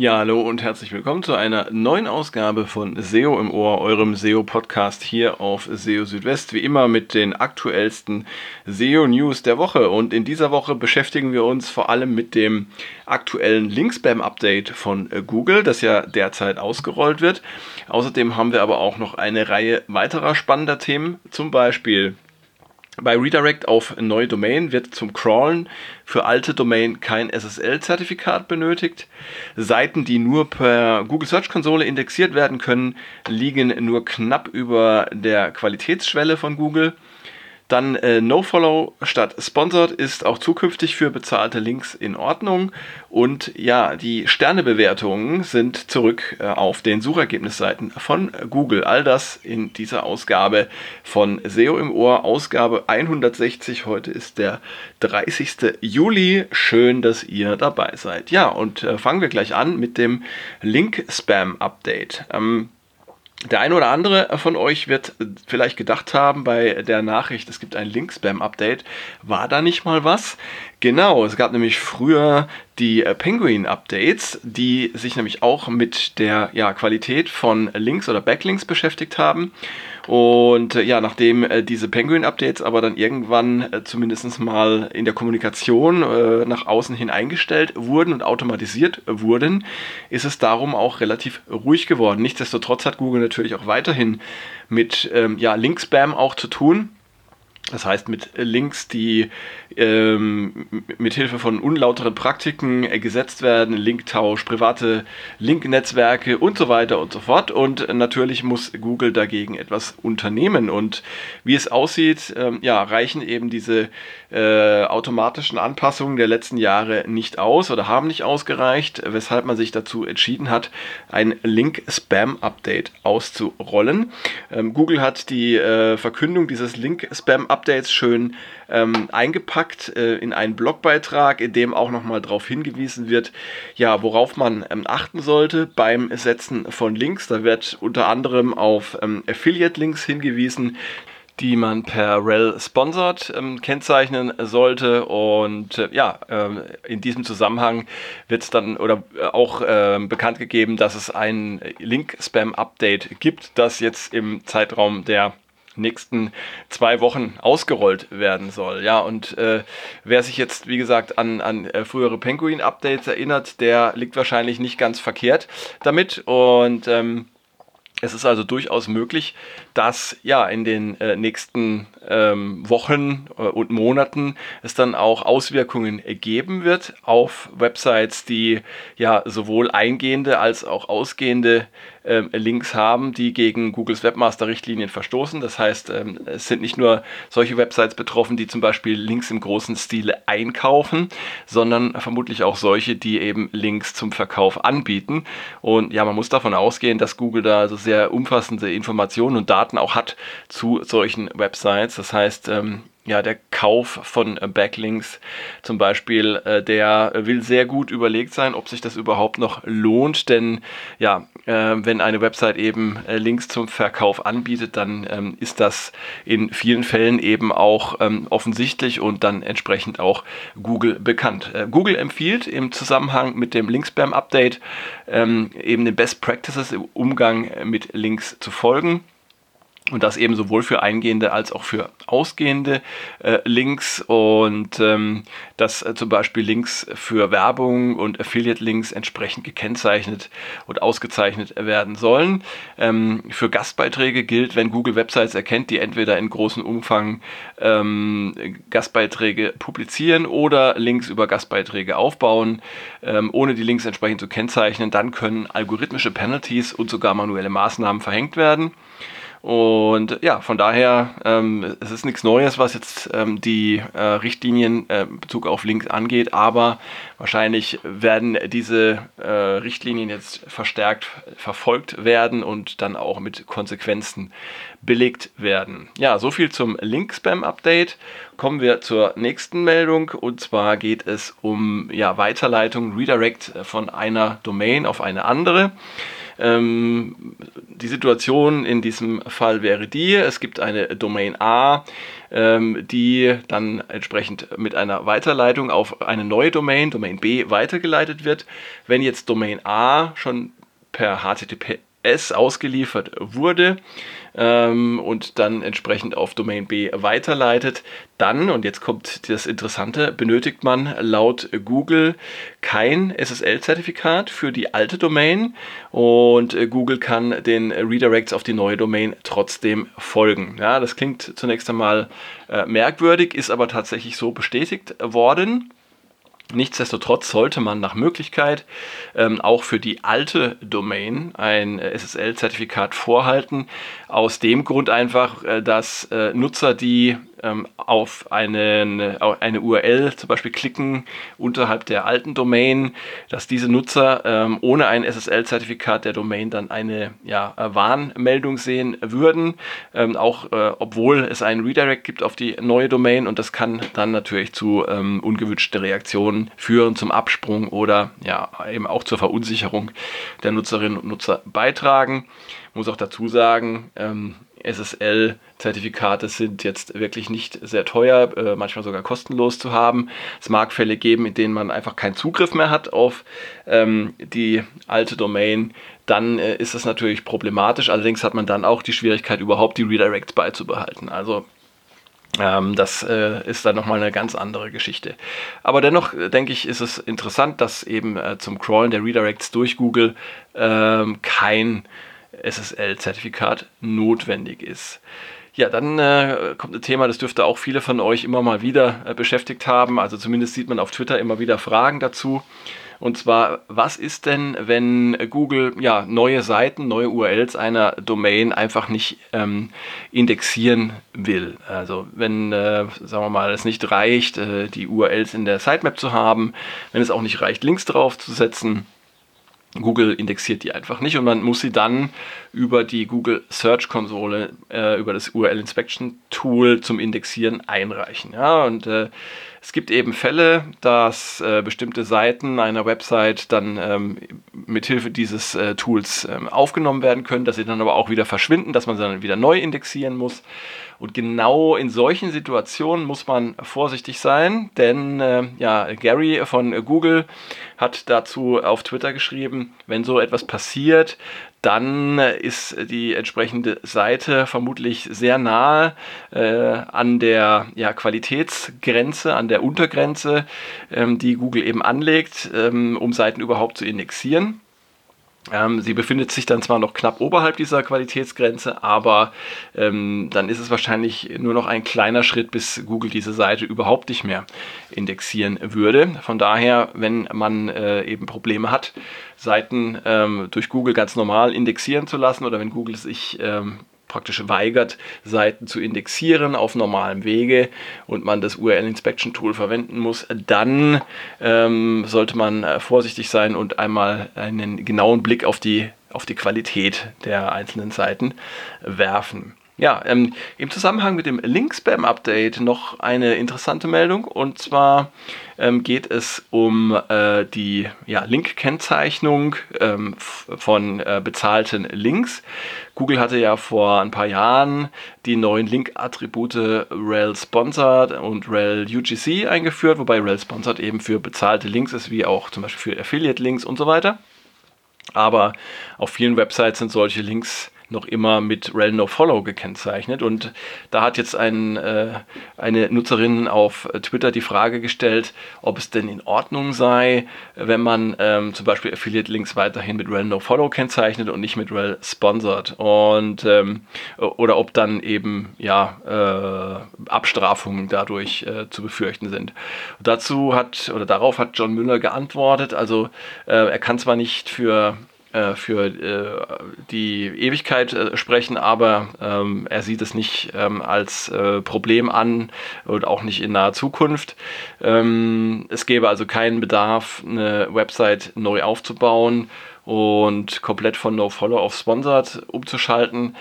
Ja, hallo und herzlich willkommen zu einer neuen Ausgabe von SEO im Ohr, eurem SEO-Podcast hier auf SEO Südwest. Wie immer mit den aktuellsten SEO-News der Woche. Und in dieser Woche beschäftigen wir uns vor allem mit dem aktuellen Link-Spam-Update von Google, das ja derzeit ausgerollt wird. Außerdem haben wir aber auch noch eine Reihe weiterer spannender Themen, zum Beispiel bei Redirect auf neue Domain wird zum Crawlen für alte Domain kein SSL-Zertifikat benötigt. Seiten, die nur per Google Search Konsole indexiert werden können, liegen nur knapp über der Qualitätsschwelle von Google. Dann äh, NoFollow statt Sponsored ist auch zukünftig für bezahlte Links in Ordnung. Und ja, die Sternebewertungen sind zurück äh, auf den Suchergebnisseiten von Google. All das in dieser Ausgabe von SEO im Ohr, Ausgabe 160. Heute ist der 30. Juli. Schön, dass ihr dabei seid. Ja, und äh, fangen wir gleich an mit dem Link-Spam-Update. Ähm, der eine oder andere von euch wird vielleicht gedacht haben bei der Nachricht, es gibt ein Link-Spam-Update. War da nicht mal was? Genau, es gab nämlich früher die äh, Penguin-Updates, die sich nämlich auch mit der ja, Qualität von Links oder Backlinks beschäftigt haben. Und äh, ja, nachdem äh, diese Penguin-Updates aber dann irgendwann äh, zumindest mal in der Kommunikation äh, nach außen hin eingestellt wurden und automatisiert wurden, ist es darum auch relativ ruhig geworden. Nichtsdestotrotz hat Google natürlich auch weiterhin mit ähm, ja, Link-Spam auch zu tun. Das heißt, mit Links, die ähm, mit Hilfe von unlauteren Praktiken äh, gesetzt werden, Linktausch, private Linknetzwerke und so weiter und so fort. Und natürlich muss Google dagegen etwas unternehmen. Und wie es aussieht, ähm, ja, reichen eben diese äh, automatischen Anpassungen der letzten Jahre nicht aus oder haben nicht ausgereicht, weshalb man sich dazu entschieden hat, ein Link-Spam-Update auszurollen. Ähm, Google hat die äh, Verkündung dieses Link-Spam-Updates schön ähm, eingepackt äh, in einen Blogbeitrag, in dem auch nochmal darauf hingewiesen wird, ja, worauf man ähm, achten sollte beim Setzen von Links. Da wird unter anderem auf ähm, Affiliate-Links hingewiesen, die man per Rel Sponsored ähm, kennzeichnen sollte. Und äh, ja, äh, in diesem Zusammenhang wird es dann oder äh, auch ähm, bekannt gegeben, dass es ein Link-Spam-Update gibt, das jetzt im Zeitraum der nächsten zwei Wochen ausgerollt werden soll. Ja, und äh, wer sich jetzt, wie gesagt, an, an äh, frühere Penguin-Updates erinnert, der liegt wahrscheinlich nicht ganz verkehrt damit. Und ähm, es ist also durchaus möglich, dass ja in den äh, nächsten ähm, Wochen äh, und Monaten es dann auch Auswirkungen geben wird auf Websites, die ja sowohl eingehende als auch ausgehende ähm, Links haben, die gegen Googles Webmaster-Richtlinien verstoßen. Das heißt, ähm, es sind nicht nur solche Websites betroffen, die zum Beispiel Links im großen Stile einkaufen, sondern vermutlich auch solche, die eben Links zum Verkauf anbieten. Und ja, man muss davon ausgehen, dass Google da also sehr umfassende Informationen und Daten auch hat zu solchen Websites. Das heißt, ähm, ja, der Kauf von äh, Backlinks zum Beispiel, äh, der will sehr gut überlegt sein, ob sich das überhaupt noch lohnt, denn ja, äh, wenn eine Website eben äh, Links zum Verkauf anbietet, dann ähm, ist das in vielen Fällen eben auch ähm, offensichtlich und dann entsprechend auch Google bekannt. Äh, Google empfiehlt im Zusammenhang mit dem Link-Spam-Update ähm, eben den Best Practices im Umgang mit Links zu folgen. Und das eben sowohl für eingehende als auch für ausgehende äh, Links und ähm, dass äh, zum Beispiel Links für Werbung und Affiliate-Links entsprechend gekennzeichnet und ausgezeichnet werden sollen. Ähm, für Gastbeiträge gilt, wenn Google Websites erkennt, die entweder in großem Umfang ähm, Gastbeiträge publizieren oder Links über Gastbeiträge aufbauen, ähm, ohne die Links entsprechend zu kennzeichnen, dann können algorithmische Penalties und sogar manuelle Maßnahmen verhängt werden. Und ja, von daher, ähm, es ist nichts Neues, was jetzt ähm, die äh, Richtlinien äh, Bezug auf Links angeht, aber wahrscheinlich werden diese äh, Richtlinien jetzt verstärkt verfolgt werden und dann auch mit Konsequenzen belegt werden. Ja, so viel zum Link-Spam-Update. Kommen wir zur nächsten Meldung und zwar geht es um ja, Weiterleitung, Redirect von einer Domain auf eine andere. Ähm, die Situation in diesem Fall wäre die, es gibt eine Domain A, ähm, die dann entsprechend mit einer Weiterleitung auf eine neue Domain, Domain B, weitergeleitet wird. Wenn jetzt Domain A schon per HTTPS ausgeliefert wurde, ähm, und dann entsprechend auf Domain B weiterleitet, dann, und jetzt kommt das Interessante, benötigt man laut Google kein SSL-Zertifikat für die alte Domain und äh, Google kann den Redirects auf die neue Domain trotzdem folgen. Ja, das klingt zunächst einmal äh, merkwürdig, ist aber tatsächlich so bestätigt worden. Nichtsdestotrotz sollte man nach Möglichkeit ähm, auch für die alte Domain ein äh, SSL-Zertifikat vorhalten. Aus dem Grund einfach, äh, dass äh, Nutzer, die auf einen, äh, eine URL zum Beispiel klicken unterhalb der alten Domain, dass diese Nutzer ähm, ohne ein SSL-Zertifikat der Domain dann eine ja, Warnmeldung sehen würden, ähm, auch äh, obwohl es einen Redirect gibt auf die neue Domain und das kann dann natürlich zu ähm, ungewünschten Reaktionen führen, zum Absprung oder ja eben auch zur Verunsicherung der Nutzerinnen und Nutzer beitragen. Ich muss auch dazu sagen, ähm, SSL-Zertifikate sind jetzt wirklich nicht sehr teuer, äh, manchmal sogar kostenlos zu haben. Es mag Fälle geben, in denen man einfach keinen Zugriff mehr hat auf ähm, die alte Domain. Dann äh, ist das natürlich problematisch. Allerdings hat man dann auch die Schwierigkeit, überhaupt die Redirects beizubehalten. Also ähm, das äh, ist dann nochmal eine ganz andere Geschichte. Aber dennoch äh, denke ich, ist es interessant, dass eben äh, zum Crawlen der Redirects durch Google ähm, kein SSL-Zertifikat notwendig ist. Ja, dann äh, kommt ein Thema, das dürfte auch viele von euch immer mal wieder äh, beschäftigt haben. Also zumindest sieht man auf Twitter immer wieder Fragen dazu. Und zwar, was ist denn, wenn Google ja neue Seiten, neue URLs einer Domain einfach nicht ähm, indexieren will? Also wenn, äh, sagen wir mal, es nicht reicht, äh, die URLs in der Sitemap zu haben, wenn es auch nicht reicht, Links drauf zu setzen Google indexiert die einfach nicht und man muss sie dann über die Google Search Konsole, äh, über das URL Inspection Tool zum Indexieren einreichen. Ja, und äh, es gibt eben Fälle, dass äh, bestimmte Seiten einer Website dann ähm, mithilfe dieses äh, Tools ähm, aufgenommen werden können, dass sie dann aber auch wieder verschwinden, dass man sie dann wieder neu indexieren muss. Und genau in solchen Situationen muss man vorsichtig sein, denn äh, ja, Gary von Google hat dazu auf Twitter geschrieben, wenn so etwas passiert, dann ist die entsprechende Seite vermutlich sehr nahe äh, an der ja, Qualitätsgrenze, an der Untergrenze, ähm, die Google eben anlegt, ähm, um Seiten überhaupt zu indexieren. Ähm, sie befindet sich dann zwar noch knapp oberhalb dieser Qualitätsgrenze, aber ähm, dann ist es wahrscheinlich nur noch ein kleiner Schritt, bis Google diese Seite überhaupt nicht mehr indexieren würde. Von daher, wenn man äh, eben Probleme hat, Seiten ähm, durch Google ganz normal indexieren zu lassen oder wenn Google sich ähm, praktisch weigert, Seiten zu indexieren auf normalem Wege und man das URL Inspection Tool verwenden muss, dann ähm, sollte man äh, vorsichtig sein und einmal einen genauen Blick auf die, auf die Qualität der einzelnen Seiten werfen. Ja, ähm, im Zusammenhang mit dem Link-Spam-Update noch eine interessante Meldung und zwar ähm, geht es um äh, die ja, Link-Kennzeichnung ähm, von äh, bezahlten Links. Google hatte ja vor ein paar Jahren die neuen Link-Attribute rel Sponsored und rel UGC eingeführt, wobei rel Sponsored eben für bezahlte Links ist, wie auch zum Beispiel für Affiliate-Links und so weiter. Aber auf vielen Websites sind solche Links noch immer mit rel nofollow gekennzeichnet. Und da hat jetzt ein, äh, eine Nutzerin auf Twitter die Frage gestellt, ob es denn in Ordnung sei, wenn man ähm, zum Beispiel Affiliate-Links weiterhin mit rel nofollow kennzeichnet und nicht mit rel sponsored. Und ähm, oder ob dann eben ja äh, Abstrafungen dadurch äh, zu befürchten sind. dazu hat oder darauf hat John Müller geantwortet. Also äh, er kann zwar nicht für äh, für äh, die Ewigkeit äh, sprechen, aber ähm, er sieht es nicht ähm, als äh, Problem an und auch nicht in naher Zukunft. Ähm, es gäbe also keinen Bedarf, eine Website neu aufzubauen und komplett von NoFollow auf Sponsored umzuschalten,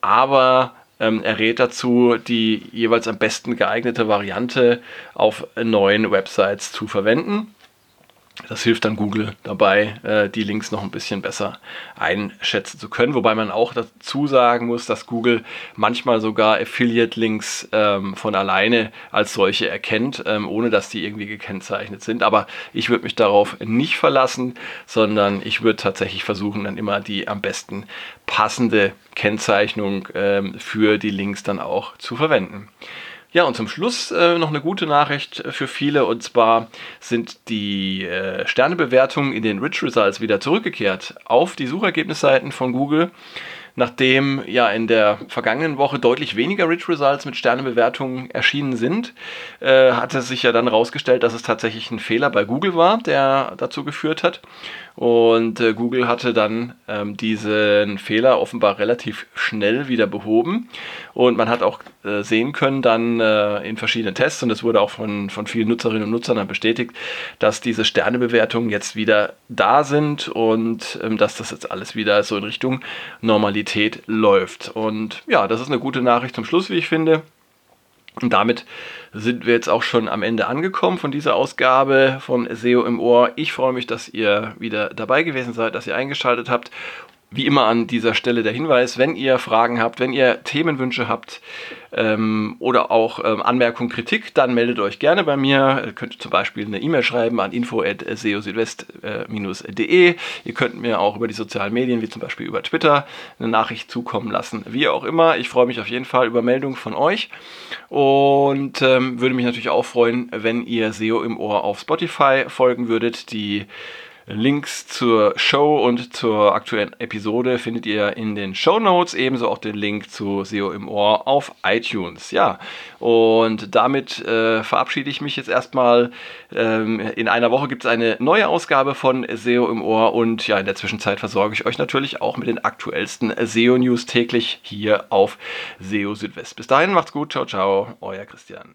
aber ähm, er rät dazu, die jeweils am besten geeignete Variante auf neuen Websites zu verwenden. Das hilft dann Google dabei, äh, die Links noch ein bisschen besser einschätzen zu können. Wobei man auch dazu sagen muss, dass Google manchmal sogar Affiliate-Links ähm, von alleine als solche erkennt, ähm, ohne dass die irgendwie gekennzeichnet sind. Aber ich würde mich darauf nicht verlassen, sondern ich würde tatsächlich versuchen, dann immer die am besten passende Kennzeichnung ähm, für die Links dann auch zu verwenden. Ja, und zum Schluss äh, noch eine gute Nachricht für viele, und zwar sind die äh, Sternebewertungen in den Rich Results wieder zurückgekehrt auf die Suchergebnisseiten von Google. Nachdem ja in der vergangenen Woche deutlich weniger Rich Results mit Sternebewertungen erschienen sind, äh, hatte sich ja dann herausgestellt, dass es tatsächlich ein Fehler bei Google war, der dazu geführt hat. Und äh, Google hatte dann ähm, diesen Fehler offenbar relativ schnell wieder behoben. Und man hat auch äh, sehen können dann äh, in verschiedenen Tests, und das wurde auch von, von vielen Nutzerinnen und Nutzern dann bestätigt, dass diese Sternebewertungen jetzt wieder da sind und ähm, dass das jetzt alles wieder so in Richtung Normalität läuft. Und ja, das ist eine gute Nachricht zum Schluss, wie ich finde. Und damit sind wir jetzt auch schon am Ende angekommen von dieser Ausgabe von SEO im Ohr. Ich freue mich, dass ihr wieder dabei gewesen seid, dass ihr eingeschaltet habt wie immer an dieser Stelle der Hinweis, wenn ihr Fragen habt, wenn ihr Themenwünsche habt ähm, oder auch ähm, Anmerkungen, Kritik, dann meldet euch gerne bei mir. Ihr könnt zum Beispiel eine E-Mail schreiben an info.seosüdwest.de. Ihr könnt mir auch über die sozialen Medien, wie zum Beispiel über Twitter, eine Nachricht zukommen lassen. Wie auch immer, ich freue mich auf jeden Fall über Meldungen von euch und ähm, würde mich natürlich auch freuen, wenn ihr SEO im Ohr auf Spotify folgen würdet. Die Links zur Show und zur aktuellen Episode findet ihr in den Show Notes, ebenso auch den Link zu SEO im Ohr auf iTunes. Ja, und damit äh, verabschiede ich mich jetzt erstmal. Ähm, in einer Woche gibt es eine neue Ausgabe von SEO im Ohr und ja, in der Zwischenzeit versorge ich euch natürlich auch mit den aktuellsten SEO News täglich hier auf SEO Südwest. Bis dahin macht's gut, ciao, ciao, euer Christian.